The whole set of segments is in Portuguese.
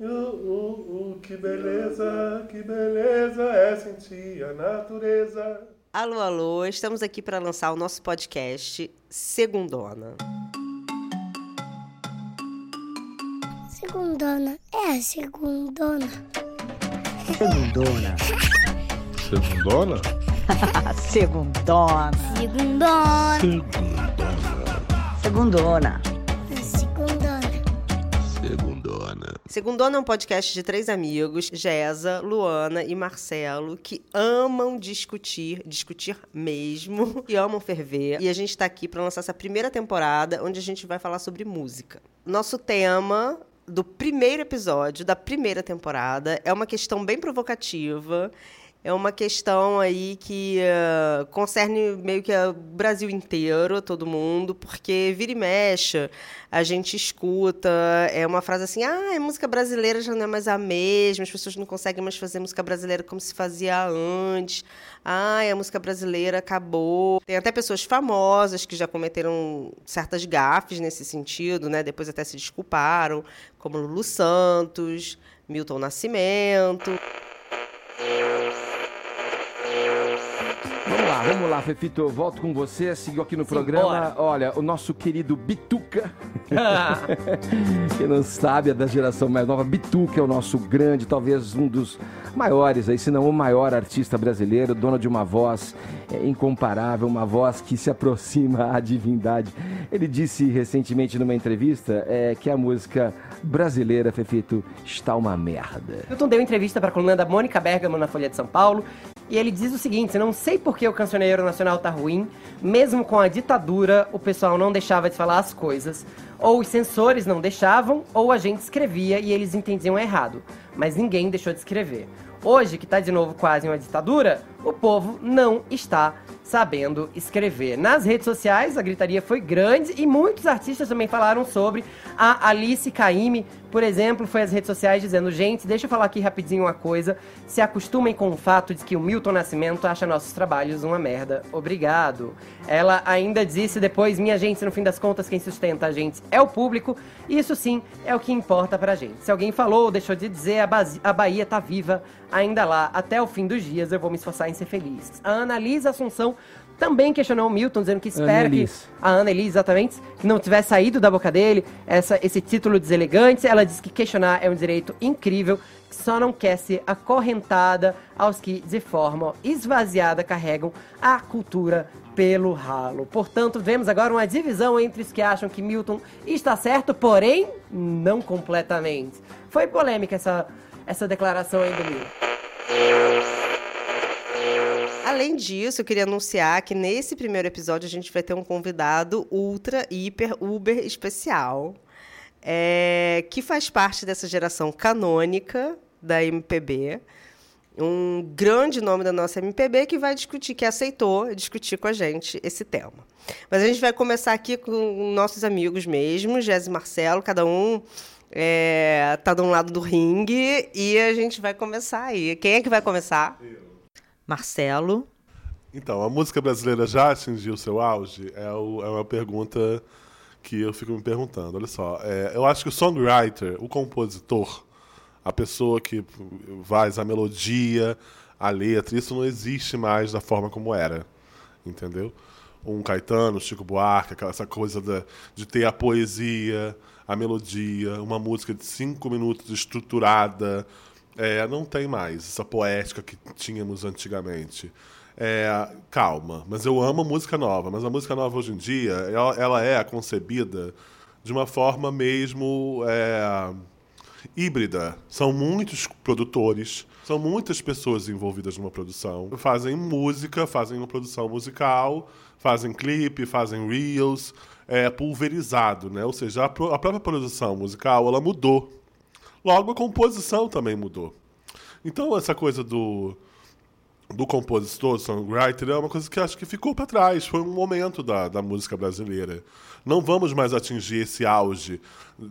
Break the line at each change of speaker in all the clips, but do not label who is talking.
Uh, uh, uh, que beleza, que beleza é sentir a natureza.
Alô, alô, estamos aqui para lançar o nosso podcast Segundona.
Segundona, é a segundona.
Segundona.
Segundona?
Segundona.
Segundona.
Segundona.
Segundona.
Segundona é um podcast de três amigos, Gesa, Luana e Marcelo, que amam discutir, discutir mesmo, e amam ferver. E a gente está aqui para lançar essa primeira temporada, onde a gente vai falar sobre música. Nosso tema do primeiro episódio da primeira temporada é uma questão bem provocativa. É uma questão aí que uh, concerne meio que o Brasil inteiro, todo mundo, porque vira e mexe, a gente escuta, é uma frase assim, ah, a música brasileira já não é mais a mesma, as pessoas não conseguem mais fazer música brasileira como se fazia antes, ah, a música brasileira acabou. Tem até pessoas famosas que já cometeram certas gafes nesse sentido, né? depois até se desculparam, como Lulu Santos, Milton Nascimento.
Vamos lá, vamos lá, Fefito. Eu volto com você. Seguiu aqui no programa. Olha, o nosso querido Bituca. Quem não sabe é da geração mais nova. Bituca é o nosso grande, talvez um dos maiores, aí, se não o maior artista brasileiro, dono de uma voz é, incomparável, uma voz que se aproxima à divindade. Ele disse recentemente numa entrevista é, que a música brasileira, Fefito, está uma merda.
Milton deu entrevista para a coluna da Mônica Bergamo na Folha de São Paulo e ele diz o seguinte: não sei por que o cancioneiro nacional tá ruim, mesmo com a ditadura, o pessoal não deixava de falar as coisas, ou os censores não deixavam, ou a gente escrevia e eles entendiam errado, mas ninguém deixou de escrever. Hoje, que tá de novo quase uma ditadura, o povo não está sabendo escrever. Nas redes sociais, a gritaria foi grande e muitos artistas também falaram sobre. A Alice Caime, por exemplo, foi às redes sociais dizendo: gente, deixa eu falar aqui rapidinho uma coisa. Se acostumem com o fato de que o Milton Nascimento acha nossos trabalhos uma merda. Obrigado. Ela ainda disse depois: minha gente, no fim das contas, quem sustenta a gente é o público. Isso sim é o que importa pra gente. Se alguém falou ou deixou de dizer, a, a Bahia tá viva ainda lá. Até o fim dos dias eu vou me esforçar em ser feliz. A Analisa Assunção também questionou o Milton, dizendo que espera que a Ana Elise, exatamente, que não tivesse saído da boca dele essa, esse título deselegante. Ela diz que questionar é um direito incrível, que só não quer ser acorrentada aos que, de forma esvaziada, carregam a cultura pelo ralo. Portanto, vemos agora uma divisão entre os que acham que Milton está certo, porém, não completamente. Foi polêmica essa, essa declaração aí do Milton.
Além disso, eu queria anunciar que nesse primeiro episódio a gente vai ter um convidado ultra, hiper, uber especial, é, que faz parte dessa geração canônica da MPB. Um grande nome da nossa MPB que vai discutir, que aceitou discutir com a gente esse tema. Mas a gente vai começar aqui com nossos amigos mesmo, Jéssica e Marcelo, cada um é, tá de um lado do ringue e a gente vai começar aí. Quem é que vai começar? Eu. Marcelo.
Então, a música brasileira já atingiu seu auge? É, o, é uma pergunta que eu fico me perguntando. Olha só, é, eu acho que o songwriter, o compositor, a pessoa que faz a melodia, a letra, isso não existe mais da forma como era, entendeu? Um Caetano, Chico Buarque, aquela, essa coisa da, de ter a poesia, a melodia, uma música de cinco minutos estruturada, é, não tem mais essa poética que tínhamos antigamente. É, calma, mas eu amo música nova. Mas a música nova hoje em dia, ela, ela é concebida de uma forma mesmo é, híbrida. São muitos produtores, são muitas pessoas envolvidas numa produção. Fazem música, fazem uma produção musical, fazem clipe, fazem reels, é pulverizado, né? Ou seja, a, a própria produção musical ela mudou Logo, a composição também mudou. Então, essa coisa do, do compositor, songwriter, é uma coisa que acho que ficou para trás. Foi um momento da, da música brasileira. Não vamos mais atingir esse auge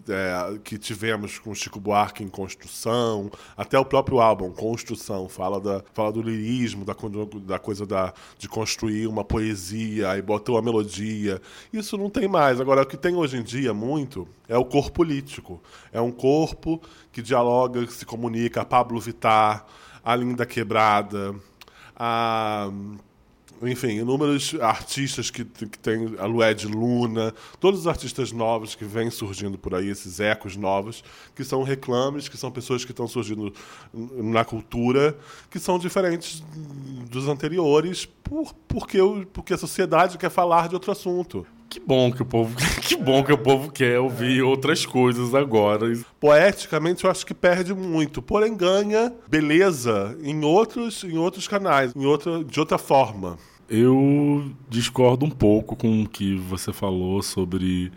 é, que tivemos com Chico Buarque em Construção, até o próprio álbum Construção fala, da, fala do lirismo, da, da coisa da, de construir uma poesia, aí botou a melodia. Isso não tem mais. Agora, o que tem hoje em dia muito é o corpo político. É um corpo que dialoga, que se comunica. Pablo Vittar, a Linda Quebrada, a enfim, inúmeros artistas que, que tem a Lued Luna, todos os artistas novos que vêm surgindo por aí, esses ecos novos, que são reclames, que são pessoas que estão surgindo na cultura, que são diferentes dos anteriores, por, porque, porque a sociedade quer falar de outro assunto.
Que bom que o povo, que bom que o povo quer ouvir outras coisas agora.
Poeticamente eu acho que perde muito, porém ganha beleza em outros, em outros canais, em outra, de outra forma.
Eu discordo um pouco com o que você falou sobre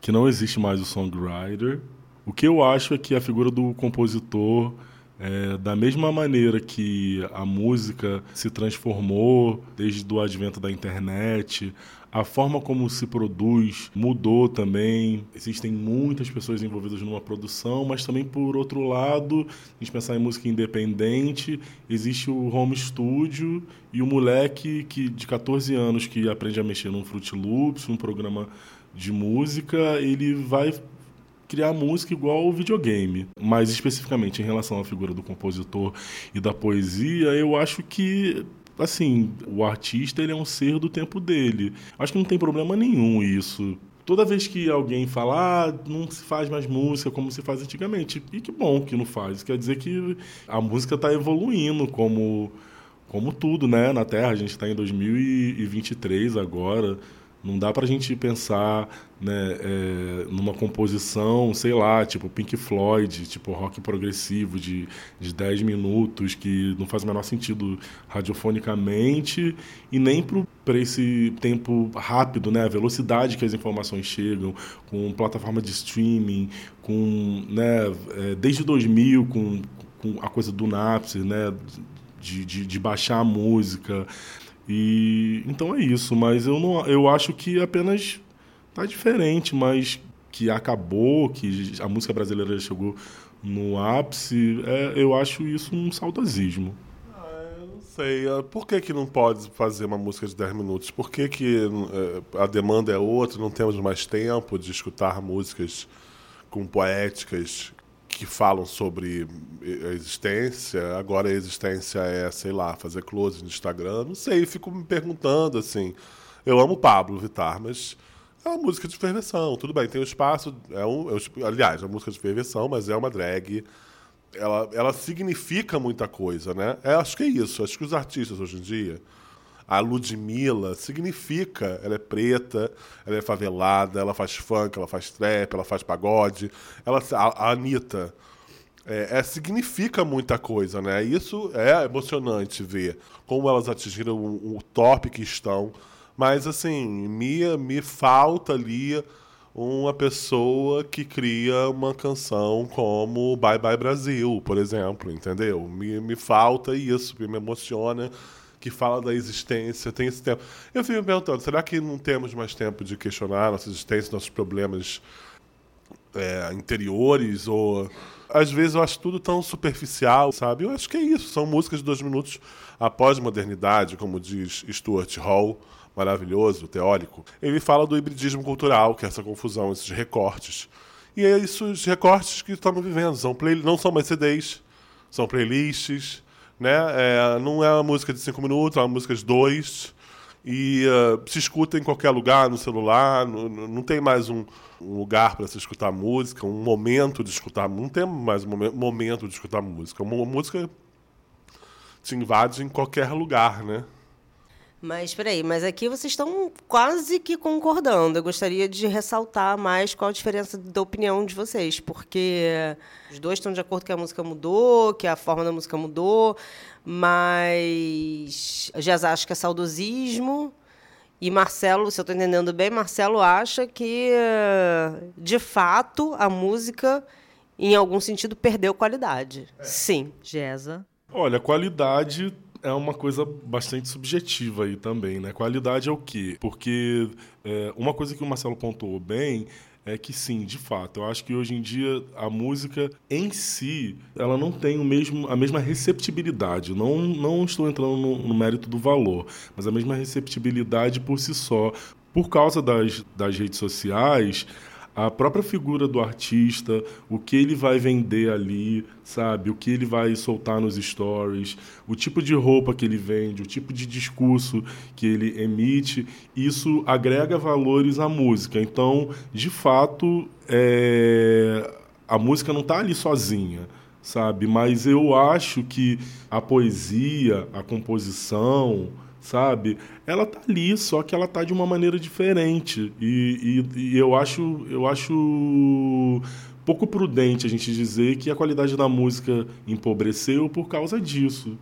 que não existe mais o songwriter. O que eu acho é que a figura do compositor é, da mesma maneira que a música se transformou desde o advento da internet, a forma como se produz mudou também. Existem muitas pessoas envolvidas numa produção, mas também, por outro lado, a gente pensar em música independente, existe o home studio e o moleque que, de 14 anos que aprende a mexer num Fruit Loops, num programa de música, ele vai criar música igual ao videogame. Mas especificamente em relação à figura do compositor e da poesia, eu acho que assim, o artista ele é um ser do tempo dele. Acho que não tem problema nenhum isso. Toda vez que alguém fala, ah, não se faz mais música como se faz antigamente, e que bom que não faz. Quer dizer que a música está evoluindo como, como tudo, né? Na Terra, a gente está em 2023 agora. Não dá para a gente pensar né, é, numa composição, sei lá, tipo Pink Floyd, tipo rock progressivo de, de 10 minutos, que não faz o menor sentido radiofonicamente, e nem para esse tempo rápido, né, a velocidade que as informações chegam, com plataforma de streaming, com, né, é, desde 2000, com, com a coisa do Napster, né, de, de, de baixar a música. E então é isso, mas eu não eu acho que apenas tá diferente, mas que acabou, que a música brasileira chegou no ápice, é, eu acho isso um saudosismo.
Ah, eu não sei. Ah, por que, que não pode fazer uma música de 10 minutos? Por que, que é, a demanda é outra, não temos mais tempo de escutar músicas com poéticas que falam sobre a existência, agora a existência é, sei lá, fazer close no Instagram, não sei, fico me perguntando assim. Eu amo Pablo Vittar, mas é uma música de ferveção, tudo bem, tem um espaço, é um, é, aliás, é uma música de ferveção, mas é uma drag. Ela, ela significa muita coisa, né? É, acho que é isso. Acho que os artistas hoje em dia, a Ludmilla significa, ela é preta, ela é favelada, ela faz funk, ela faz trap, ela faz pagode. Ela, a, a Anitta é, é, significa muita coisa, né? Isso é emocionante ver como elas atingiram o, o top que estão. Mas, assim, me, me falta ali uma pessoa que cria uma canção como Bye Bye Brasil, por exemplo, entendeu? Me, me falta isso, me emociona que fala da existência, tem esse tempo. Eu fico me perguntando, será que não temos mais tempo de questionar nossa existência, nossos problemas é, interiores? Ou às vezes eu acho tudo tão superficial, sabe? Eu acho que é isso. São músicas de dois minutos após modernidade, como diz Stuart Hall, maravilhoso, teórico. Ele fala do hibridismo cultural, que é essa confusão, esses recortes. E é isso, os recortes que estamos vivendo. São play, não são mais CDs, são playlists né? É, não é uma música de cinco minutos, é uma música de dois. E uh, se escuta em qualquer lugar, no celular, no, no, não tem mais um, um lugar para se escutar música, um momento de escutar, não tem mais um momento de escutar música. Uma música te invade em qualquer lugar, né?
Mas peraí, mas aqui vocês estão quase que concordando. Eu gostaria de ressaltar mais qual a diferença da opinião de vocês, porque os dois estão de acordo que a música mudou, que a forma da música mudou, mas já acho que é saudosismo. E Marcelo, se eu estou entendendo bem, Marcelo acha que, de fato, a música, em algum sentido, perdeu qualidade. É. Sim.
Gesa.
Olha, qualidade é uma coisa bastante subjetiva aí também, né? Qualidade é o quê? Porque é, uma coisa que o Marcelo pontuou bem é que sim, de fato, eu acho que hoje em dia a música em si, ela não tem o mesmo, a mesma receptibilidade. Não, não estou entrando no, no mérito do valor, mas a mesma receptibilidade por si só. Por causa das, das redes sociais, a própria figura do artista, o que ele vai vender ali, sabe? O que ele vai soltar nos stories, o tipo de roupa que ele vende, o tipo de discurso que ele emite, isso agrega valores à música. Então, de fato, é... a música não está ali sozinha, sabe? Mas eu acho que a poesia, a composição, sabe? Ela tá ali, só que ela tá de uma maneira diferente. E, e, e, eu acho, eu acho pouco prudente a gente dizer que a qualidade da música empobreceu por causa disso.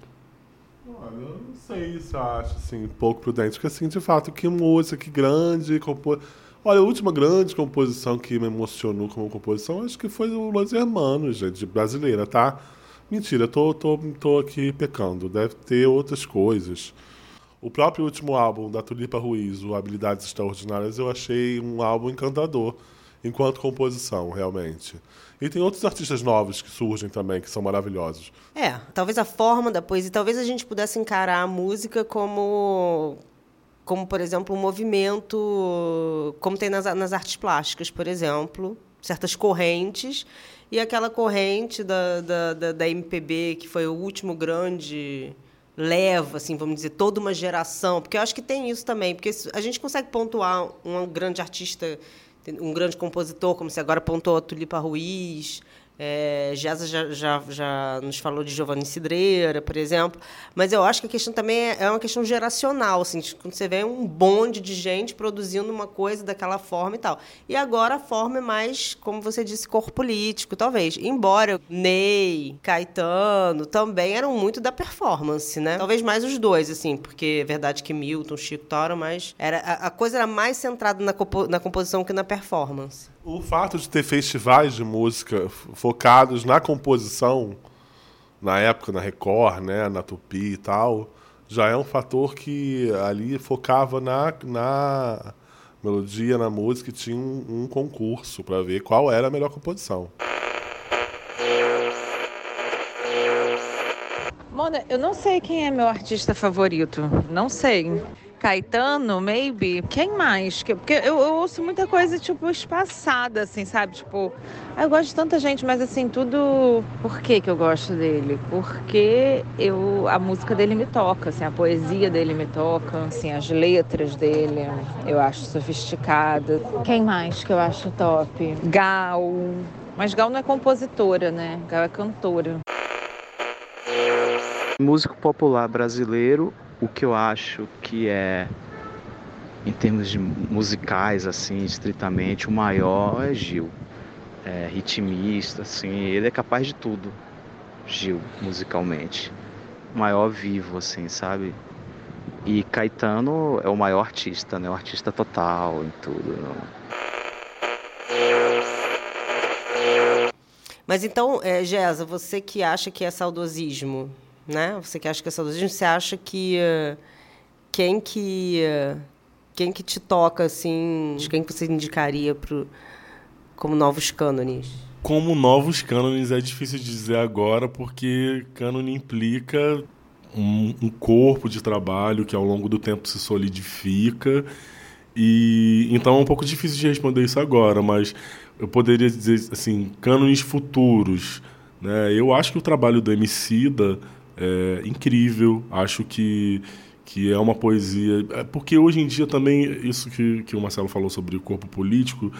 Olha, eu não sei se acho assim, pouco prudente, porque assim, de fato, que música, que grande compor... Olha, a última grande composição que me emocionou como composição, acho que foi o Los Hermanos, gente, brasileira, tá? Mentira, tô, tô, tô aqui pecando. Deve ter outras coisas. O próprio último álbum da Tulipa Ruiz, o Habilidades Extraordinárias, eu achei um álbum encantador enquanto composição, realmente. E tem outros artistas novos que surgem também, que são maravilhosos.
É, talvez a forma da poesia, talvez a gente pudesse encarar a música como, como por exemplo, um movimento, como tem nas, nas artes plásticas, por exemplo, certas correntes, e aquela corrente da, da, da, da MPB, que foi o último grande leva, assim, vamos dizer, toda uma geração, porque eu acho que tem isso também, porque a gente consegue pontuar um grande artista, um grande compositor, como você agora pontuou a Tulipa Ruiz, é, já, já, já nos falou de Giovanni Cidreira, por exemplo, mas eu acho que a questão também é, é uma questão geracional, assim, quando você vê um bonde de gente produzindo uma coisa daquela forma e tal. E agora a forma é mais, como você disse, corpo político, talvez. Embora Ney, Caetano também eram muito da performance, né? Talvez mais os dois, assim, porque é verdade que Milton, Chico Toro, mas era, a, a coisa era mais centrada na, compo, na composição que na performance.
O fato de ter festivais de música focados na composição, na época na Record, né, na Tupi e tal, já é um fator que ali focava na, na melodia, na música e tinha um, um concurso para ver qual era a melhor composição.
Mona, eu não sei quem é meu artista favorito. Não sei. Caetano, maybe. Quem mais? Porque eu, eu, ouço muita coisa, tipo, espaçada, assim, sabe? Tipo, eu gosto de tanta gente, mas assim, tudo. Por que, que eu gosto dele? Porque eu, a música dele me toca, assim, a poesia dele me toca, assim, as letras dele eu acho sofisticada. Quem mais que eu acho top? Gal. Mas Gal não é compositora, né? Gal é cantora.
Músico popular brasileiro o que eu acho que é, em termos de musicais, assim, estritamente, o maior é Gil. É, ritmista, assim, ele é capaz de tudo, Gil, musicalmente. O maior vivo, assim, sabe? E Caetano é o maior artista, né? O artista total em tudo. Não?
Mas então, é, Gesa, você que acha que é saudosismo, né? Você que acha que é saudosismo, você acha que uh, quem que uh, quem que te toca assim, quem que você indicaria pro, como novos cânones?
Como novos cânones é difícil dizer agora, porque cânone implica um, um corpo de trabalho que ao longo do tempo se solidifica. E então é um pouco difícil de responder isso agora, mas eu poderia dizer assim, cânones futuros. Né? Eu acho que o trabalho do Emicida é incrível. Acho que, que é uma poesia. É porque hoje em dia também, isso que, que o Marcelo falou sobre o corpo político,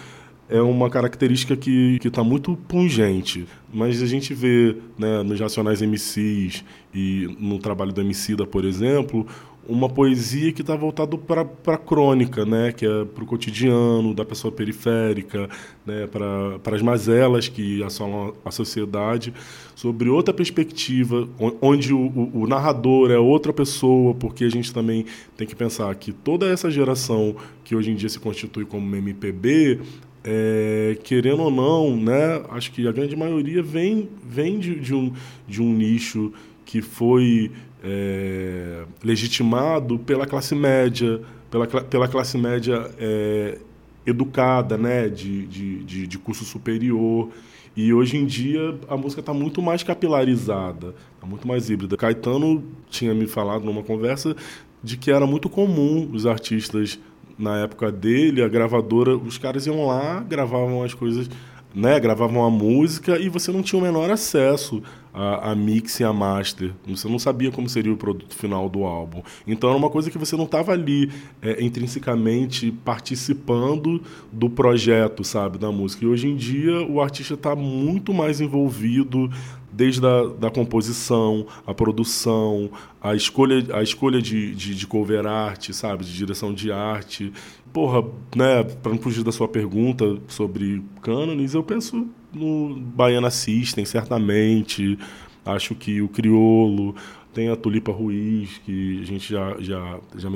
é uma característica que está muito pungente. Mas a gente vê né, nos Racionais MCs e no trabalho do Emicida, por exemplo, uma poesia que está voltado para a crônica, né? que é para o cotidiano da pessoa periférica, né? para as mazelas que assolam a sociedade, sobre outra perspectiva, onde o, o, o, narrador é outra pessoa, porque a gente também tem que pensar que toda essa geração que hoje em dia se constitui como MPB, é, querendo ou não, né, acho que a grande maioria vem, vem de, de, um, de um nicho que foi é, legitimado pela classe média, pela, pela classe média é, educada, né, de, de, de, de, curso superior. E hoje em dia a música está muito mais capilarizada, está muito mais híbrida. Caetano tinha me falado numa conversa de que era muito comum os artistas na época dele, a gravadora, os caras iam lá, gravavam as coisas né, gravavam a música e você não tinha o menor acesso a, a mix e a master. Você não sabia como seria o produto final do álbum. Então era uma coisa que você não estava ali é, intrinsecamente participando do projeto, sabe, da música. E hoje em dia o artista está muito mais envolvido desde a da composição, a produção, a escolha, a escolha de, de, de cover art, sabe, de direção de arte. Porra, né, para não fugir da sua pergunta sobre cânones, eu penso no Baiana System, certamente. Acho que o Criolo, tem a Tulipa Ruiz, que a gente já, já, já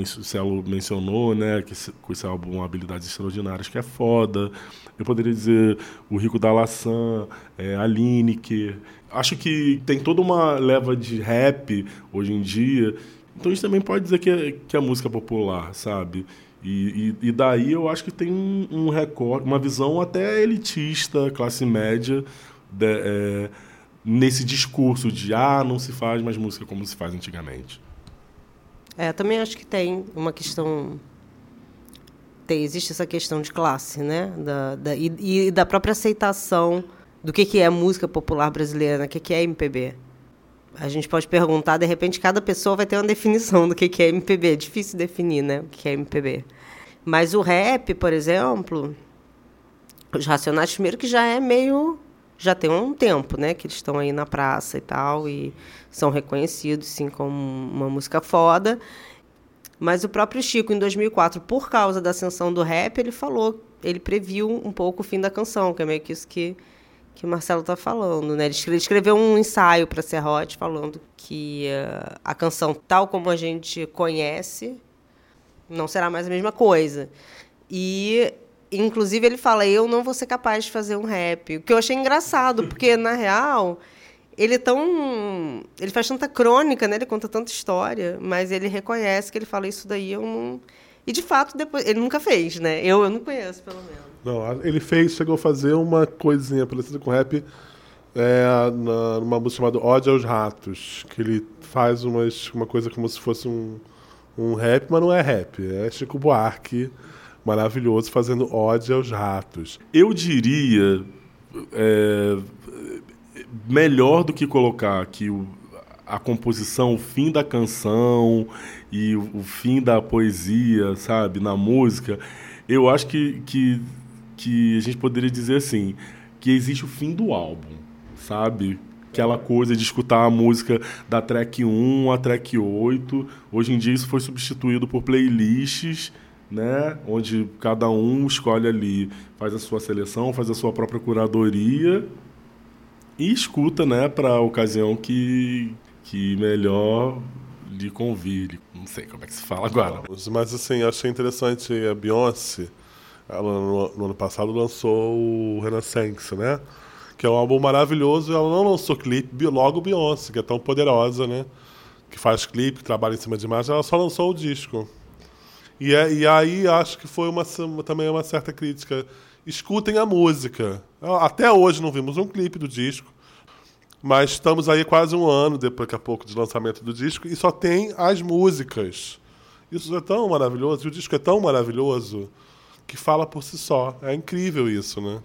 mencionou, né? Que com esse álbum Habilidades Extraordinárias, que é foda. Eu poderia dizer o Rico da Laçã, é, a Lineker. Acho que tem toda uma leva de rap hoje em dia. Então a gente também pode dizer que é, que é música popular, sabe? E, e, e, daí eu acho que tem um, um recorte, uma visão até elitista, classe média, de, é, nesse discurso de ah, não se faz mais música como se faz antigamente.
É, também acho que tem uma questão. Tem, existe essa questão de classe, né? Da, da, e, e da própria aceitação do que, que é música popular brasileira, o que, que é MPB. A gente pode perguntar, de repente, cada pessoa vai ter uma definição do que, é MPB. É difícil definir, né? O que é MPB. Mas o rap, por exemplo, os Racionais, primeiro que já é meio já tem um tempo, né, que eles estão aí na praça e tal, e são reconhecidos, sim, como uma música foda. Mas o próprio Chico, em 2004, por causa da ascensão do rap, ele falou, ele previu um pouco o fim da canção, que é meio que isso que, que o Marcelo está falando, né? Ele escreveu um ensaio para Serrote falando que uh, a canção, tal como a gente conhece, não será mais a mesma coisa. E Inclusive, ele fala: Eu não vou ser capaz de fazer um rap. O que eu achei engraçado, porque, na real, ele é tão. Ele faz tanta crônica, né? Ele conta tanta história, mas ele reconhece que ele fala: Isso daí eu não. E, de fato, depois. Ele nunca fez, né? Eu, eu não conheço, pelo menos.
Não, ele fez, chegou a fazer uma coisinha parecida com rap é, na, numa música chamada Ódio aos Ratos, que ele faz umas, uma coisa como se fosse um, um rap, mas não é rap, é Chico Buarque maravilhoso fazendo ódio aos ratos.
Eu diria é, melhor do que colocar aqui o, a composição, o fim da canção e o, o, fim da poesia, sabe, na música. Eu acho que, que, que a gente poderia dizer assim, que existe o fim do álbum, sabe? Aquela coisa de escutar a música da track 1 a track 8. Hoje em dia isso foi substituído por playlists né? Onde cada um escolhe ali, faz a sua seleção, faz a sua própria curadoria e escuta, né, para a ocasião que, que melhor lhe convire. Não sei como é que se fala agora.
Mas assim, achei interessante a Beyoncé, ela no, no ano passado lançou o Renaissance, né? Que é um álbum maravilhoso, ela não lançou clipe, logo Beyoncé, que é tão poderosa, né? Que faz clipe, trabalha em cima de imagem, ela só lançou o disco. E, é, e aí acho que foi uma, também uma certa crítica. Escutem a música. Até hoje não vimos um clipe do disco, mas estamos aí quase um ano, daqui a pouco, de lançamento do disco, e só tem as músicas. Isso é tão maravilhoso, e o disco é tão maravilhoso que fala por si só. É incrível isso, né?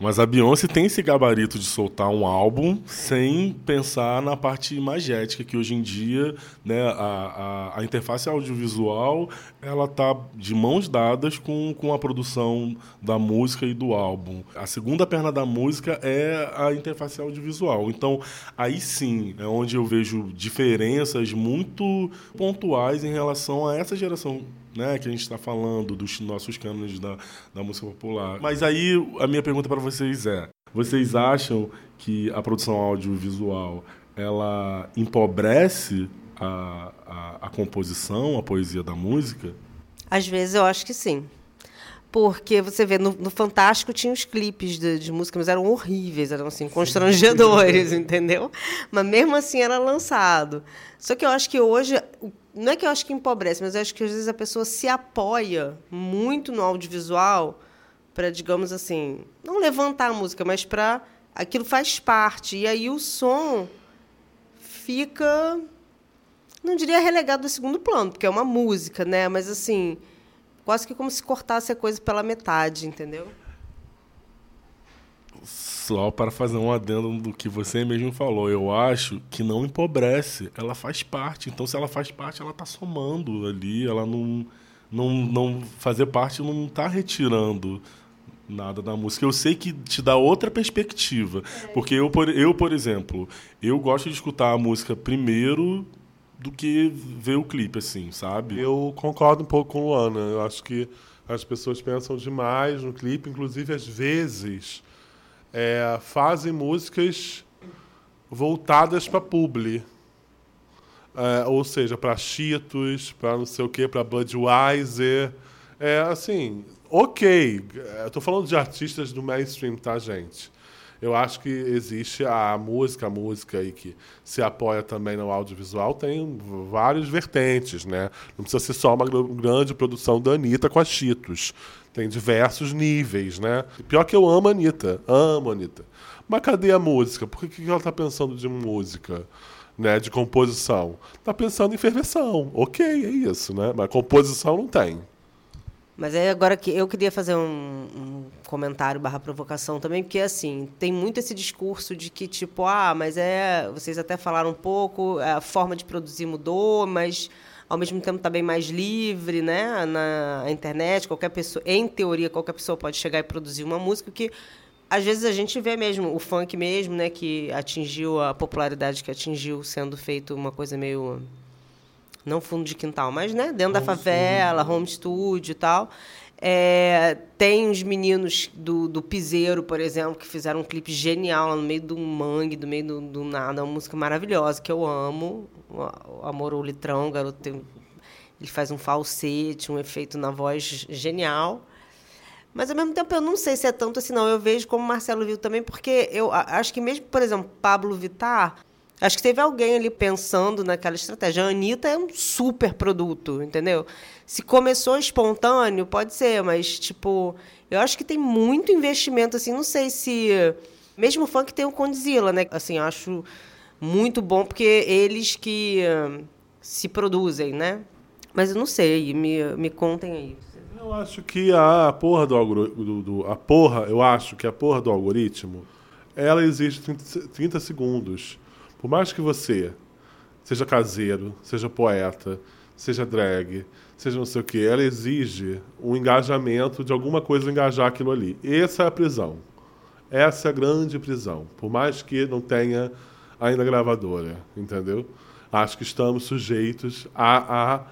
Mas a Beyoncé tem esse gabarito de soltar um álbum sem pensar na parte imagética, que hoje em dia né, a, a, a interface audiovisual ela tá de mãos dadas com, com a produção da música e do álbum. A segunda perna da música é a interface audiovisual. Então, aí sim é onde eu vejo diferenças muito pontuais em relação a essa geração né, que a gente está falando dos nossos cânones da, da música popular. Mas aí a minha pergunta para vocês é: vocês acham que a produção audiovisual ela empobrece a, a, a composição, a poesia da música?
Às vezes eu acho que sim. Porque você vê, no, no Fantástico tinha os clipes de, de música, mas eram horríveis, eram assim, constrangedores, entendeu? Mas mesmo assim era lançado. Só que eu acho que hoje, não é que eu acho que empobrece, mas eu acho que às vezes a pessoa se apoia muito no audiovisual para, digamos assim, não levantar a música, mas para aquilo faz parte. E aí o som fica, não diria relegado ao segundo plano, porque é uma música, né? Mas assim, quase que como se cortasse a coisa pela metade, entendeu?
Só para fazer um adendo do que você mesmo falou, eu acho que não empobrece, ela faz parte. Então, se ela faz parte, ela está somando ali, ela não, não, não fazer parte não está retirando nada da música. Eu sei que te dá outra perspectiva, porque eu, por, eu, por exemplo, eu gosto de escutar a música primeiro do que ver o clipe, assim, sabe?
Eu concordo um pouco com o Luana. Eu acho que as pessoas pensam demais no clipe, inclusive às vezes é, fazem músicas voltadas para publi. É, ou seja, para Cheetos, para não sei o quê, para Budweiser. É assim, ok. Eu tô falando de artistas do mainstream, tá, gente? Eu acho que existe a música, a música aí que se apoia também no audiovisual, tem várias vertentes, né? Não precisa ser só uma grande produção da Anitta com a Cheetos. Tem diversos níveis, né? Pior que eu amo a Anitta, amo a Anitta. Mas cadê a música? Por que ela está pensando de música? Né, de composição. Está pensando em ferveção. Ok, é isso, né? Mas composição não tem.
Mas é agora que eu queria fazer um, um comentário barra provocação também, porque assim, tem muito esse discurso de que, tipo, ah, mas é. Vocês até falaram um pouco, a forma de produzir mudou, mas ao mesmo tempo está bem mais livre, né? Na internet, qualquer pessoa, em teoria, qualquer pessoa pode chegar e produzir uma música que às vezes a gente vê mesmo o funk mesmo, né, que atingiu a popularidade que atingiu, sendo feito uma coisa meio não fundo de quintal, mas né, dentro home da favela, home studio e tal. É, tem os meninos do, do Piseiro, por exemplo, que fizeram um clipe genial lá no meio do mangue, do meio do, do nada. Uma música maravilhosa que eu amo. O Amor ou Litrão, o garoto tem, ele faz um falsete, um efeito na voz genial. Mas ao mesmo tempo eu não sei se é tanto assim, não. Eu vejo como Marcelo viu também, porque eu acho que mesmo, por exemplo, Pablo Vittar, acho que teve alguém ali pensando naquela estratégia. A Anitta é um super produto, entendeu? Se começou espontâneo, pode ser, mas, tipo, eu acho que tem muito investimento, assim, não sei se. Mesmo o funk tem o Condzilla, né? Assim, acho muito bom, porque eles que uh, se produzem, né? Mas eu não sei, me, me contem aí.
Eu acho que a porra do, do, a porra, eu acho que a porra do algoritmo, ela existe 30, 30 segundos. Por mais que você seja caseiro, seja poeta, seja drag, seja não sei o que, ela exige um engajamento de alguma coisa engajar aquilo ali. Essa é a prisão. Essa é a grande prisão. Por mais que não tenha ainda gravadora, entendeu? Acho que estamos sujeitos a, a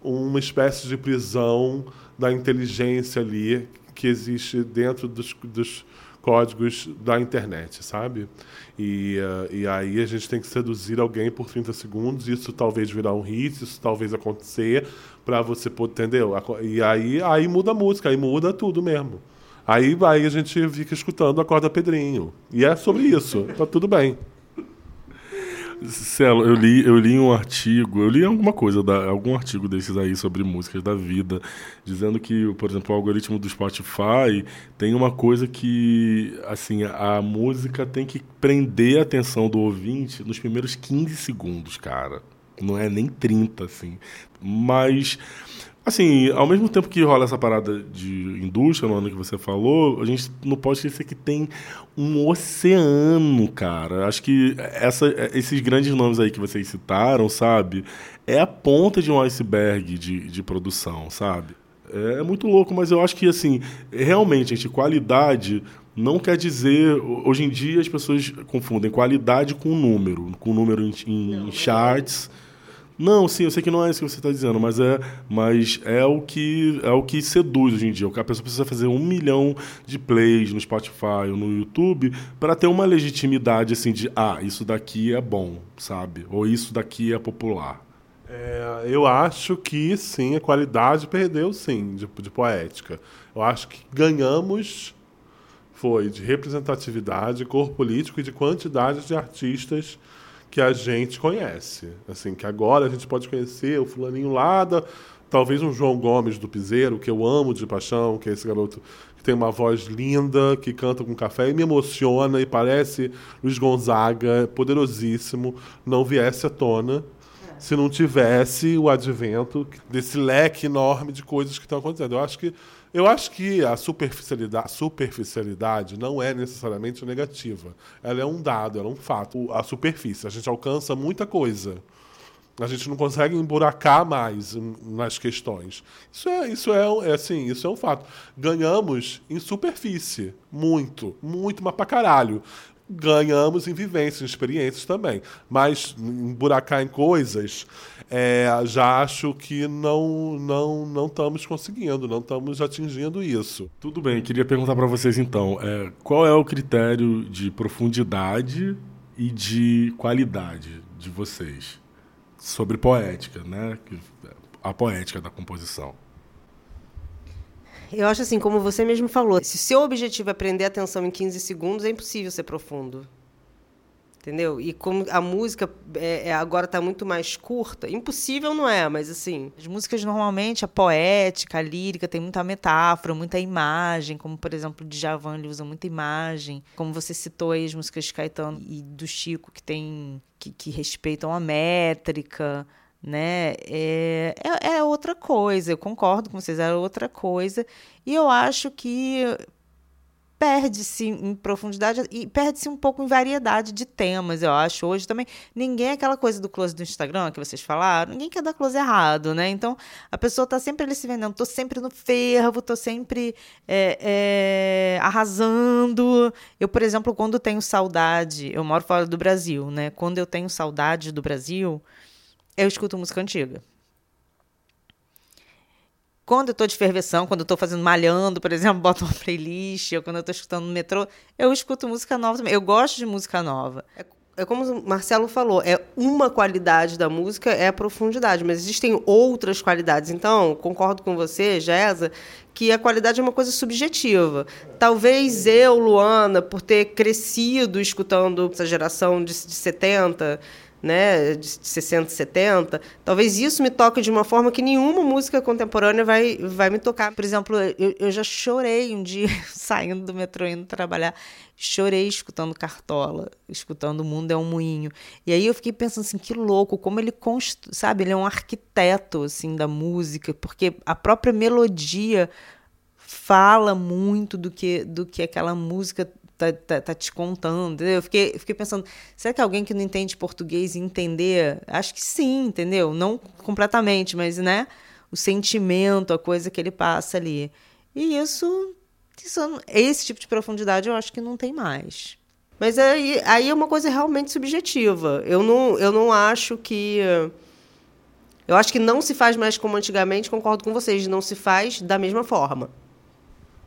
uma espécie de prisão da inteligência ali que existe dentro dos, dos códigos da internet, sabe? E, uh, e aí a gente tem que seduzir alguém por 30 segundos, isso talvez virar um hit, isso talvez acontecer, para você poder, entendeu? E aí, aí muda a música, aí muda tudo mesmo. Aí, aí a gente fica escutando a corda Pedrinho. E é sobre isso, tá tudo bem.
Celo, eu li, eu li um artigo, eu li alguma coisa, da, algum artigo desses aí sobre músicas da vida, dizendo que, por exemplo, o algoritmo do Spotify tem uma coisa que, assim, a música tem que prender a atenção do ouvinte nos primeiros 15 segundos, cara. Não é nem 30, assim. Mas Assim, ao mesmo tempo que rola essa parada de indústria, no ano que você falou, a gente não pode esquecer que tem um oceano, cara. Acho que essa, esses grandes nomes aí que vocês citaram, sabe? É a ponta de um iceberg de, de produção, sabe? É, é muito louco, mas eu acho que, assim, realmente, gente, qualidade não quer dizer. Hoje em dia as pessoas confundem qualidade com número, com número em, em charts. Não, sim, eu sei que não é isso que você está dizendo, mas é, mas é o que é o que seduz hoje em dia. A pessoa precisa fazer um milhão de plays no Spotify ou no YouTube para ter uma legitimidade assim de ah, isso daqui é bom, sabe? Ou isso daqui é popular.
É, eu acho que sim, a qualidade perdeu sim, de, de poética. Eu acho que ganhamos foi de representatividade, cor político e de quantidade de artistas que a gente conhece. Assim, que agora a gente pode conhecer o fulaninho lá da, talvez um João Gomes do Piseiro, que eu amo de paixão, que é esse garoto que tem uma voz linda, que canta com café e me emociona e parece Luiz Gonzaga, poderosíssimo, não viesse à tona se não tivesse o advento desse leque enorme de coisas que estão acontecendo. Eu acho que eu acho que a superficialidade, superficialidade não é necessariamente negativa. Ela é um dado, ela é um fato. A superfície, a gente alcança muita coisa. A gente não consegue emburacar mais nas questões. Isso é, isso é, é assim, isso é um fato. Ganhamos em superfície, muito, muito, mas pra caralho ganhamos em vivências, em experiências também. Mas emburacar em coisas, é, já acho que não não não estamos conseguindo, não estamos atingindo isso.
Tudo bem, queria perguntar para vocês então, é, qual é o critério de profundidade e de qualidade de vocês sobre poética, né? A poética da composição.
Eu acho assim, como você mesmo falou, se seu objetivo é prender a atenção em 15 segundos, é impossível ser profundo. Entendeu? E como a música é, é agora está muito mais curta, impossível não é, mas assim.
As músicas normalmente, a poética, a lírica, tem muita metáfora, muita imagem, como por exemplo o Djavan, ele usa muita imagem. Como você citou aí as músicas de Caetano e do Chico, que tem. que, que respeitam a métrica né? É, é, é, outra coisa, eu concordo com vocês, é outra coisa. E eu acho que perde-se em profundidade e perde-se um pouco em variedade de temas, eu acho. Hoje também, ninguém é aquela coisa do close do Instagram que vocês falaram, ninguém quer dar close errado, né? Então, a pessoa está sempre ali se vendendo, tô sempre no fervo, tô sempre é, é, arrasando. Eu, por exemplo, quando tenho saudade, eu moro fora do Brasil, né? Quando eu tenho saudade do Brasil, eu escuto música antiga. Quando eu estou de ferveção, quando eu estou fazendo malhando, por exemplo, boto uma playlist, ou quando eu estou escutando no metrô, eu escuto música nova também. Eu gosto de música nova.
É, é como o Marcelo falou, é uma qualidade da música, é a profundidade, mas existem outras qualidades. Então, concordo com você, Jéssica, que a qualidade é uma coisa subjetiva. Talvez eu, Luana, por ter crescido escutando essa geração de, de 70 né, de 60, 70, talvez isso me toque de uma forma que nenhuma música contemporânea vai, vai me tocar. Por exemplo, eu, eu já chorei um dia saindo do metrô indo trabalhar, chorei escutando Cartola, escutando O Mundo é um Moinho. E aí eu fiquei pensando assim, que louco, como ele constru... sabe, ele é um arquiteto assim da música, porque a própria melodia fala muito do que do que aquela música tá, tá, tá, te contando. Eu fiquei, fiquei pensando, será que alguém que não entende português entender? Acho que sim, entendeu? Não completamente, mas né? O sentimento, a coisa que ele passa ali. E isso, isso esse tipo de profundidade eu acho que não tem mais. Mas aí, aí é uma coisa realmente subjetiva. Eu não, eu não acho que. Eu acho que não se faz mais como antigamente, concordo com vocês, não se faz da mesma forma.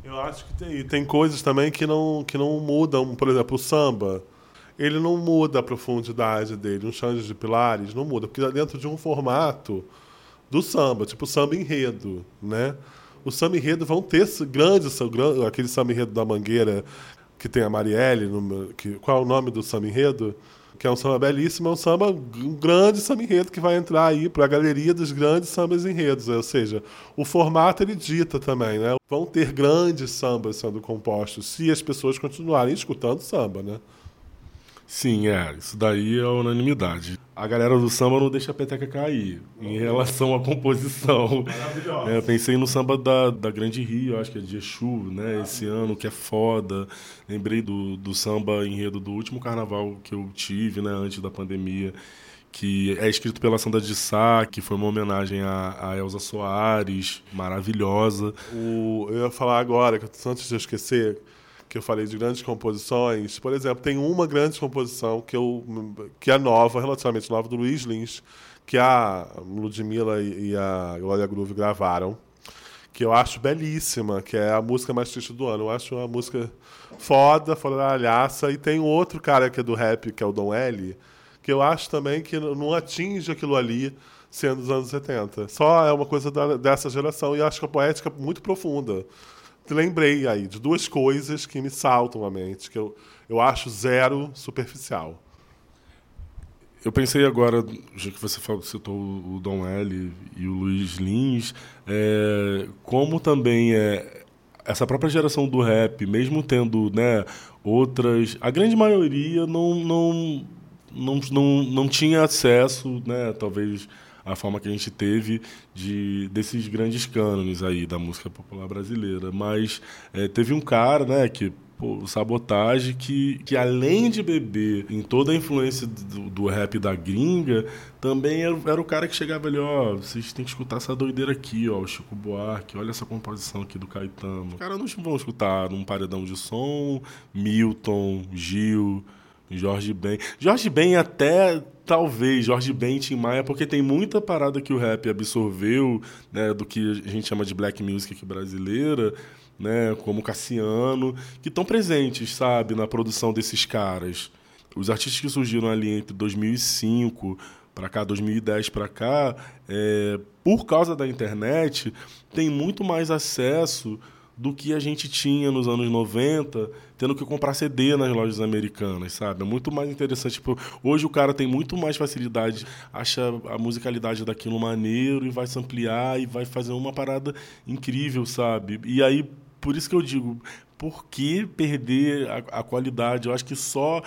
Eu acho que tem, tem coisas também que não, que não mudam. Por exemplo, o samba. Ele não muda a profundidade dele. Um Xande de Pilares não muda, porque dentro de um formato do samba, tipo samba enredo, né? O samba enredo vão ter grandes, aquele samba enredo da Mangueira que tem a Marielle, no, que, qual é o nome do samba enredo? Que é um samba belíssimo, é um samba, um grande samba enredo que vai entrar aí para a galeria dos grandes sambas enredos, ou seja, o formato ele dita também, né? Vão ter grandes sambas sendo compostos se as pessoas continuarem escutando samba, né?
Sim, é. Isso daí é unanimidade. A galera do samba não deixa a peteca cair em relação à composição. É, eu pensei no samba da, da Grande Rio, acho que é de Exu, né? Esse ano, que é foda. Lembrei do, do samba enredo do último carnaval que eu tive, né? Antes da pandemia que é escrito pela Sandra de Sá, que foi uma homenagem a, a Elza Soares, maravilhosa.
O, eu ia falar agora, antes de eu esquecer, que eu falei de grandes composições, por exemplo, tem uma grande composição que, eu, que é nova, relativamente nova, do Luiz Lins, que a Ludmilla e a Glória Groove gravaram, que eu acho belíssima, que é a música mais triste do ano. Eu acho uma música foda, fora da alhaça. E tem outro cara que é do rap, que é o Dom L., que eu acho também que não atinge aquilo ali sendo dos anos 70. Só é uma coisa da- dessa geração e acho que a poética é muito profunda. Lembrei aí de duas coisas que me saltam à mente, que eu, eu acho zero superficial.
Eu pensei agora, já que você falou, citou o Dom L e o Luiz Lins, é, como também é essa própria geração do rap, mesmo tendo né, outras, a grande maioria não não, não, não, não tinha acesso, né, talvez a forma que a gente teve de desses grandes cânones aí da música popular brasileira, mas é, teve um cara, né, que pô, Sabotagem, que, que além de beber em toda a influência do, do rap da gringa, também era, era o cara que chegava ali, ó, vocês têm que escutar essa doideira aqui, ó, o Chico Buarque, olha essa composição aqui do Caetano. Os caras não vão escutar num paredão de som, Milton, Gil, Jorge Ben. Jorge Ben até, talvez, Jorge Ben Tim Maia, porque tem muita parada que o rap absorveu, né, do que a gente chama de black music aqui brasileira, né, como Cassiano, que estão presentes, sabe, na produção desses caras. Os artistas que surgiram ali entre 2005 para cá, 2010 para cá, é, por causa da internet, tem muito mais acesso do que a gente tinha nos anos 90, tendo que comprar CD nas lojas americanas, sabe? É muito mais interessante. Tipo, hoje o cara tem muito mais facilidade, acha a musicalidade daquilo maneiro e vai se ampliar e vai fazer uma parada incrível, sabe? E aí, por isso que eu digo, por que perder a, a qualidade? Eu acho que só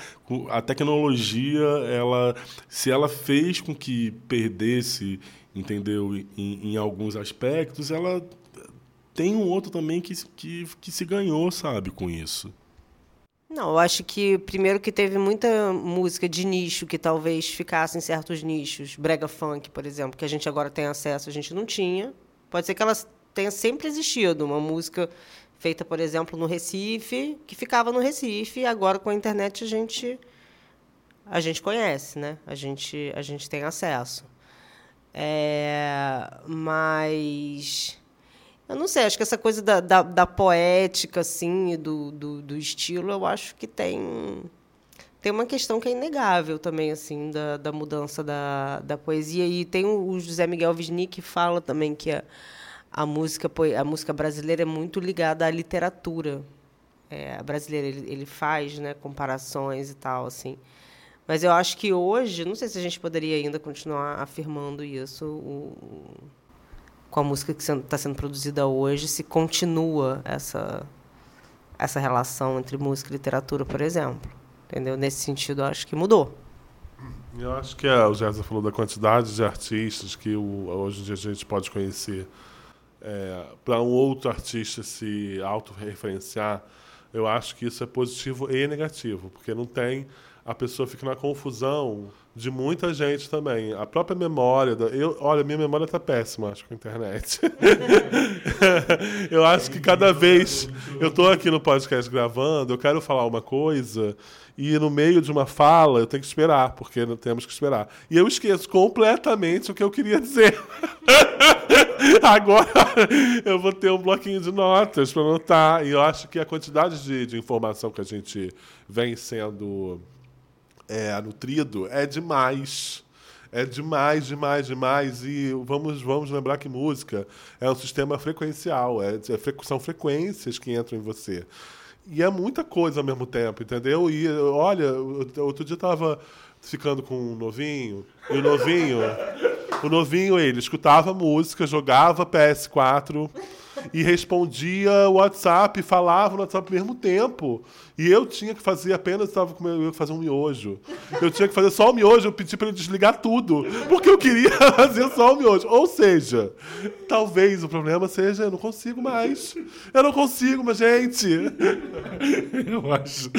a tecnologia, ela, se ela fez com que perdesse, entendeu? Em, em alguns aspectos, ela tem um outro também que, que, que se ganhou, sabe, com isso.
Não, eu acho que primeiro que teve muita música de nicho que talvez ficasse em certos nichos, brega funk, por exemplo, que a gente agora tem acesso, a gente não tinha. Pode ser que ela tenha sempre existido, uma música feita, por exemplo, no Recife, que ficava no Recife, e agora com a internet a gente a gente conhece, né? A gente a gente tem acesso. É, mas eu não sei, acho que essa coisa da, da, da poética, assim, do, do, do estilo, eu acho que tem tem uma questão que é inegável também, assim, da, da mudança da, da poesia. E tem o, José Miguel Wisnik que fala também que a, a, música, a música brasileira é muito ligada à literatura é, brasileira. Ele, ele faz né, comparações e tal, assim. Mas eu acho que hoje, não sei se a gente poderia ainda continuar afirmando isso, o- com a música que está sendo produzida hoje, se continua essa, essa relação entre música e literatura, por exemplo. Entendeu? Nesse sentido, acho que mudou.
Eu acho que é, o Jéssica falou da quantidade de artistas que o- hoje em dia a gente pode conhecer. Para um outro artista se autorreferenciar, eu acho que isso é positivo e negativo, porque não tem. A pessoa fica na confusão de muita gente também. A própria memória. Da, eu, olha, minha memória está péssima, acho, com a internet. eu acho que cada vez eu estou aqui no podcast gravando, eu quero falar uma coisa e no meio de uma fala eu tenho que esperar, porque temos que esperar. E eu esqueço completamente o que eu queria dizer. Agora eu vou ter um bloquinho de notas para anotar. E eu acho que a quantidade de, de informação que a gente vem sendo é, nutrido é demais. É demais, demais, demais. E vamos, vamos lembrar que música é um sistema frequencial. É, é são frequências que entram em você. E é muita coisa ao mesmo tempo, entendeu? E olha, outro dia eu tava ficando com um novinho, e o novinho, o novinho ele escutava música, jogava PS4 e respondia o WhatsApp, falava no WhatsApp ao mesmo tempo. E eu tinha que fazer apenas, estava com eu ia fazer um miojo. Eu tinha que fazer só o miojo, eu pedi para ele desligar tudo, porque eu queria fazer só o miojo. Ou seja, talvez o problema seja eu não consigo mais. Eu não consigo, mas gente.
Eu acho,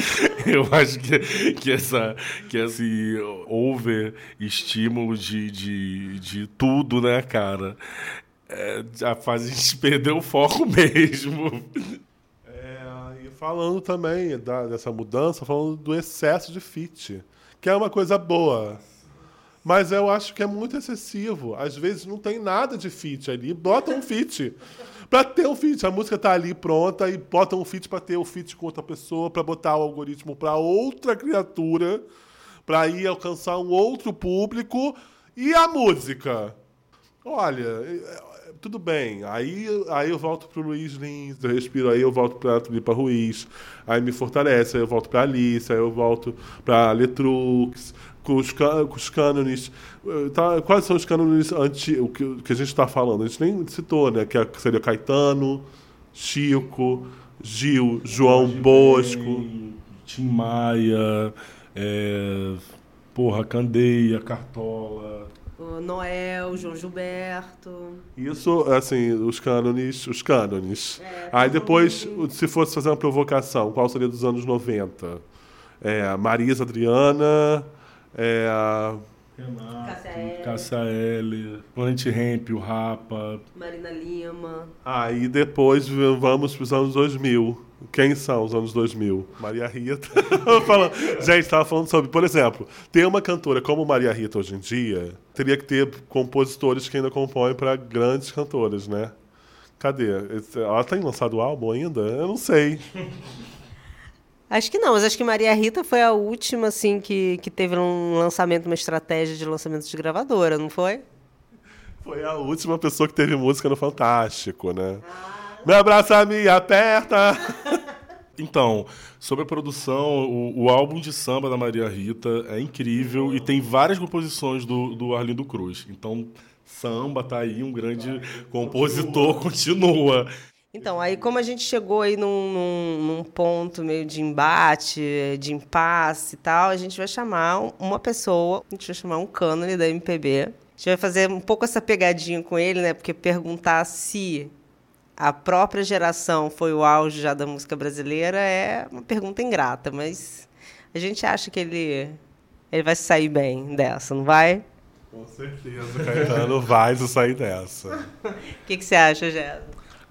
eu acho que, que, essa, que esse over estímulo de, de, de tudo, né, cara, é, já faz a gente perder o foco mesmo.
É, e falando também da- dessa mudança, falando do excesso de fit, que é uma coisa boa. Mas eu acho que é muito excessivo. Às vezes não tem nada de fit ali, bota um fit. Pra ter um fit, a música tá ali pronta e bota um fit pra ter o fit com outra pessoa, pra botar o algoritmo pra outra criatura para ir alcançar um outro público e a música. Olha, tudo bem. Aí, aí eu volto pro Luiz Lins, eu respiro, aí eu volto pra Tulipa Ruiz, aí me fortalece, aí eu volto pra Alice, aí eu volto pra Letrux, com os, com os cânones. eh, Tá, quais são os cânones anti, o que, que a gente está falando? A gente nem citou, né? Que é- seria Caetano, Chico, Gil, João Bosco.
Tim Maia, é, porra, Candeia, Cartola.
O Noel, João Gilberto.
Isso, assim, os cânones, os cânones. Aí depois, se fosse fazer uma provocação, qual seria dos anos 90? É, Marisa Adriana, é, a-
Renato, Cássia L, Valente Hemp, o Rapa.
Marina Lima.
aí depois vamos para os anos 2000. Quem são os anos 2000? Maria Rita. Falando- Gente, estava falando sobre, por exemplo, ter uma cantora como Maria Rita hoje em dia, teria que ter compositores que ainda compõem para grandes cantoras, né? Cadê? Ela tem lançado álbum ainda? Eu não sei.
Acho que não, mas acho que Maria Rita foi a última, assim, que, que teve um lançamento, uma estratégia de lançamento de gravadora, não foi?
Foi a última pessoa que teve música no Fantástico, né? Me abraça, me aperta.
Então, sobre a produção, o, o álbum de samba da Maria Rita é incrível e tem várias composições do, do Arlindo Cruz. Então, samba tá aí, um grande compositor, continua.
Então, aí como a gente chegou aí num, num, num ponto meio de embate, de impasse e tal, a gente vai chamar um- uma pessoa, a gente vai chamar um cânone da MPB. A gente vai fazer um pouco essa pegadinha com ele, né? Porque perguntar se a própria geração foi o auge já da música brasileira é uma pergunta ingrata, mas a gente acha que ele, ele vai sair bem dessa, não vai?
Com certeza, Caetano vai sair dessa.
O que, que você acha, Jéssica?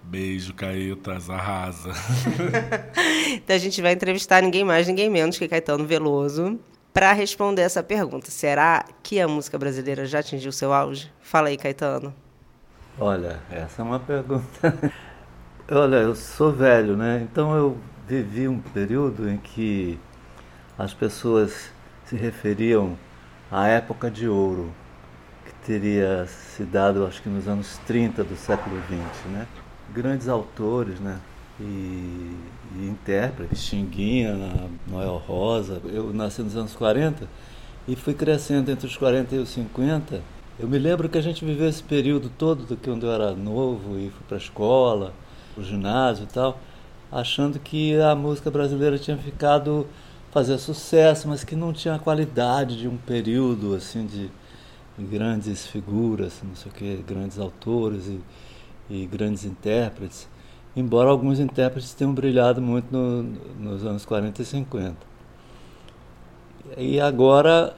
Beijo, Caetas, arrasa.
Então a gente vai entrevistar ninguém mais, ninguém menos que Caetano Veloso para responder essa pergunta. Será que a música brasileira já atingiu seu auge? Fala aí, Caetano.
Olha, essa é uma pergunta. Olha, eu sou velho, né? Então eu vivi um período em que as pessoas se referiam à época de ouro, que teria se dado, acho que nos anos 30 do século XX, né? Grandes autores, né? E, e intérpretes, Xinguinha, Noel Rosa. Eu nasci nos anos 40 e fui crescendo entre os 40 e os 50. Eu me lembro que a gente viveu esse período todo do que quando eu era novo e fui para a escola, o ginásio e tal, achando que a música brasileira tinha ficado fazer sucesso, mas que não tinha a qualidade de um período assim de, de grandes figuras, não sei o que, grandes autores e, e grandes intérpretes, embora alguns intérpretes tenham brilhado muito no, nos anos 40 e 50. E agora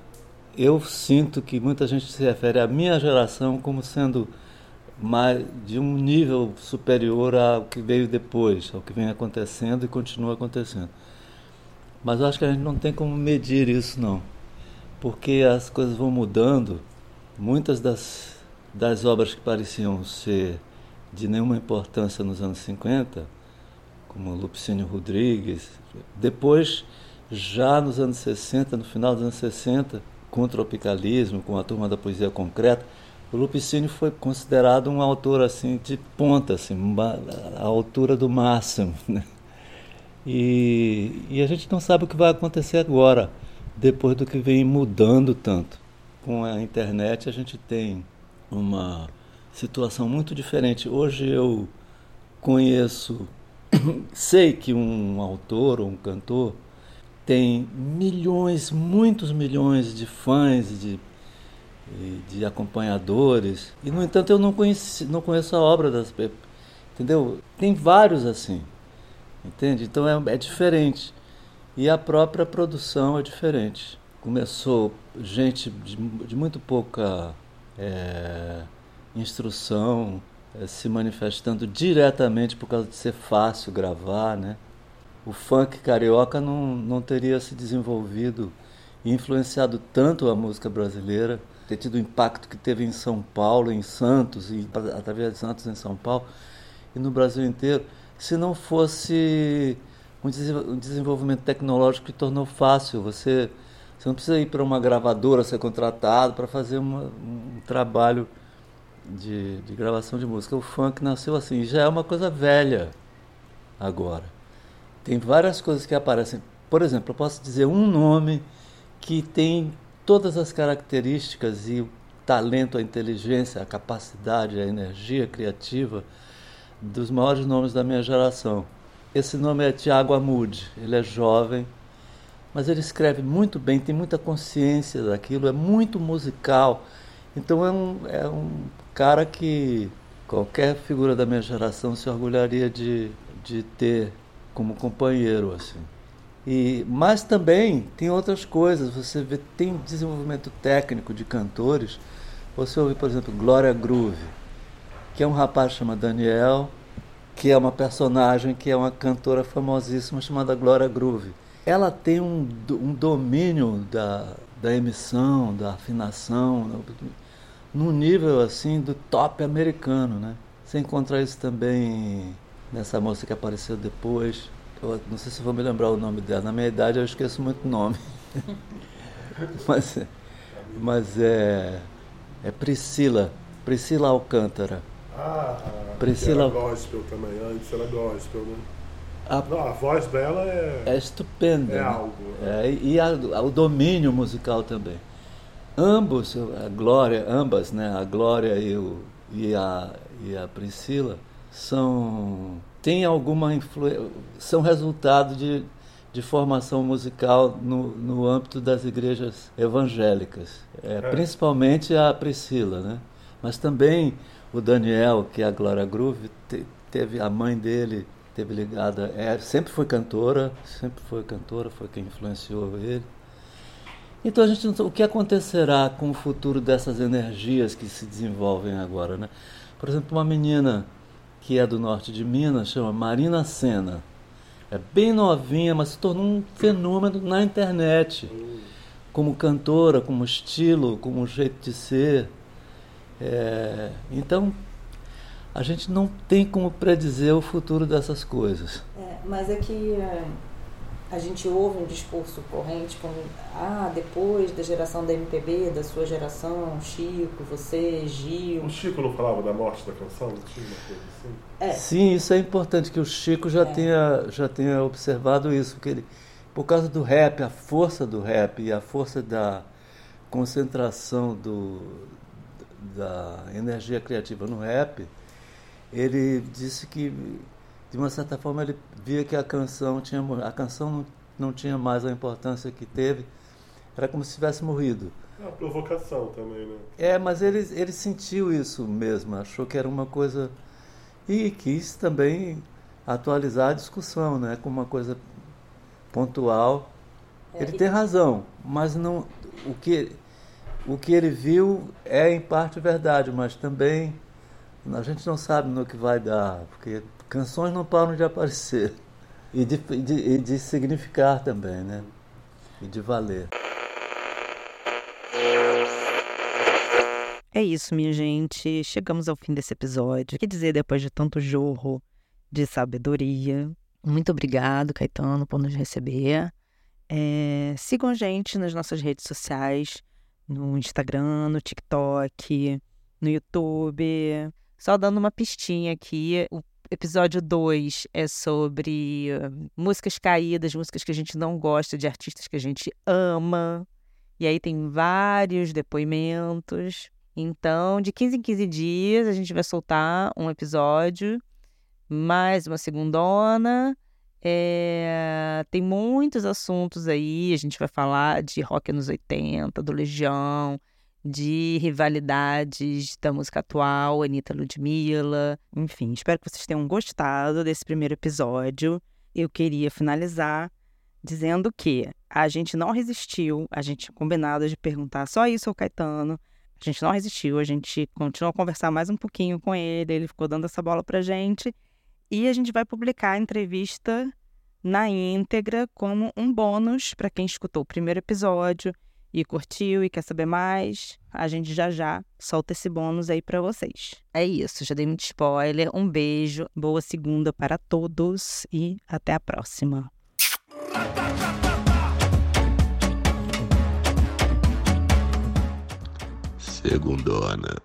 eu sinto que muita gente se refere à minha geração como sendo mais, de um nível superior ao que veio depois, ao que vem acontecendo e continua acontecendo. Mas eu acho que a gente não tem como medir isso, não. Porque as coisas vão mudando. Muitas das, das obras que pareciam ser de nenhuma importância nos anos 50, como Lupicínio Rodrigues, depois, já nos anos 60, no final dos anos 60, com o tropicalismo, com a turma da poesia concreta, o Lupicínio foi considerado um autor assim de ponta, assim, a altura do máximo. Né? E, e a gente não sabe o que vai acontecer agora, depois do que vem mudando tanto. Com a internet a gente tem uma situação muito diferente. Hoje eu conheço, sei que um autor ou um cantor tem milhões, muitos milhões de fãs, de, de acompanhadores, e no entanto eu não, conheci, não conheço a obra das entendeu? Tem vários assim, entende? Então é, é diferente. E a própria produção é diferente. Começou gente de, de muito pouca é, instrução é, se manifestando diretamente por causa de ser fácil gravar, né? O funk carioca não, não teria se desenvolvido e influenciado tanto a música brasileira, ter tido o impacto que teve em São Paulo, em Santos, e através de Santos em São Paulo, e no Brasil inteiro, se não fosse um desenvolvimento tecnológico que tornou fácil você Você não precisa ir para uma gravadora ser contratado para fazer uma, um trabalho de, de gravação de música. O funk nasceu assim, já é uma coisa velha agora. Tem várias coisas que aparecem. Por exemplo, eu posso dizer um nome que tem todas as características e o talento, a inteligência, a capacidade, a energia criativa dos maiores nomes da minha geração. Esse nome é Tiago Amude. Ele é jovem, mas ele escreve muito bem, tem muita consciência daquilo, é muito musical. Então é um, é um cara que qualquer figura da minha geração se orgulharia de, de ter como companheiro assim. E, mas também tem outras coisas. Você vê, tem desenvolvimento técnico de cantores. Você ouve, por exemplo, Glória Groove, que é um rapaz chamado Daniel, que é uma personagem que é uma cantora famosíssima chamada Glória Groove. Ela tem um, um domínio da, da emissão, da afinação, num nível assim do top americano, né? Você encontra isso também nessa moça que apareceu depois. Eu não sei se vou me lembrar o nome dela. Na minha idade eu esqueço muito o nome. mas, mas é, é Priscila. Priscila Alcântara.
Ah,
Priscila...
era gospel também. Antes era gospel, né? A, Não, a voz dela é...
É estupenda.
É
né?
algo.
É, e a, o domínio musical também. Ambos, a Glória, ambas, né? A Glória e, o, e, a, e a Priscila são têm alguma influência, são resultado de, de formação musical no, no âmbito das igrejas evangélicas, é, principalmente a Priscila, né? Mas também o Daniel, que é a Glória Groove, te, teve a mãe dele teve ligada, é, sempre foi cantora, sempre foi cantora, foi quem influenciou ele. Então a gente o que acontecerá com o futuro dessas energias que se desenvolvem agora, né? Por exemplo, uma menina que é do norte de Minas, chama Marina Senna. É bem novinha, mas se tornou um fenômeno na internet. Como cantora, como estilo, como jeito de ser. É, então, a gente não tem como predizer o futuro dessas coisas.
É, mas é que é, a gente ouve um discurso corrente como ah, depois da geração da MPB, da sua geração, Chico, você, Gil.
O Chico não falava da morte da canção? Não tinha uma coisa assim?
É.
Sim, isso é importante que o Chico já,
É.
tenha, já tenha observado isso, que ele, por causa do rap, a força do rap e a força da concentração do, da energia criativa no rap, ele disse que de uma certa forma ele via que a canção tinha a canção não, não tinha mais a importância que teve, era como se tivesse morrido.
É uma provocação também, né?
É, mas ele, ele sentiu isso mesmo, achou que era uma coisa. E quis também atualizar a discussão, né? Como uma coisa pontual.
É,
Ele tem razão, mas não, o, que, o que ele viu é em parte verdade, mas também a gente não sabe no que vai dar, porque canções não param de aparecer. E de, de, e de significar também, né? E de valer.
É isso, minha gente. Chegamos ao fim desse episódio. O que dizer depois de tanto jorro de sabedoria? Muito obrigado, Caetano, por nos receber. É, sigam a gente nas nossas redes sociais, no Instagram, no TikTok, no YouTube. Só dando uma pistinha aqui, o episódio 2 é sobre músicas caídas, músicas que a gente não gosta, de artistas que a gente ama. E aí tem vários depoimentos. Então, de 15 em 15 dias, a gente vai soltar um episódio, mais uma segundona. É, tem muitos assuntos aí. A gente vai falar de rock anos 80, do Legião, de rivalidades da música atual, Anitta Ludmilla. Enfim, espero que vocês tenham gostado desse primeiro episódio. Eu queria finalizar dizendo que a gente não resistiu, a gente tinha combinado de perguntar só isso ao Caetano. A gente não resistiu, a gente continuou a conversar mais um pouquinho com ele, ele ficou dando essa bola pra gente. E a gente vai publicar a entrevista na íntegra como um bônus para quem escutou o primeiro episódio e curtiu e quer saber mais, a gente já já solta esse bônus aí para vocês. É isso, já dei muito spoiler. Um beijo, boa segunda para todos e até a próxima.
Segundona.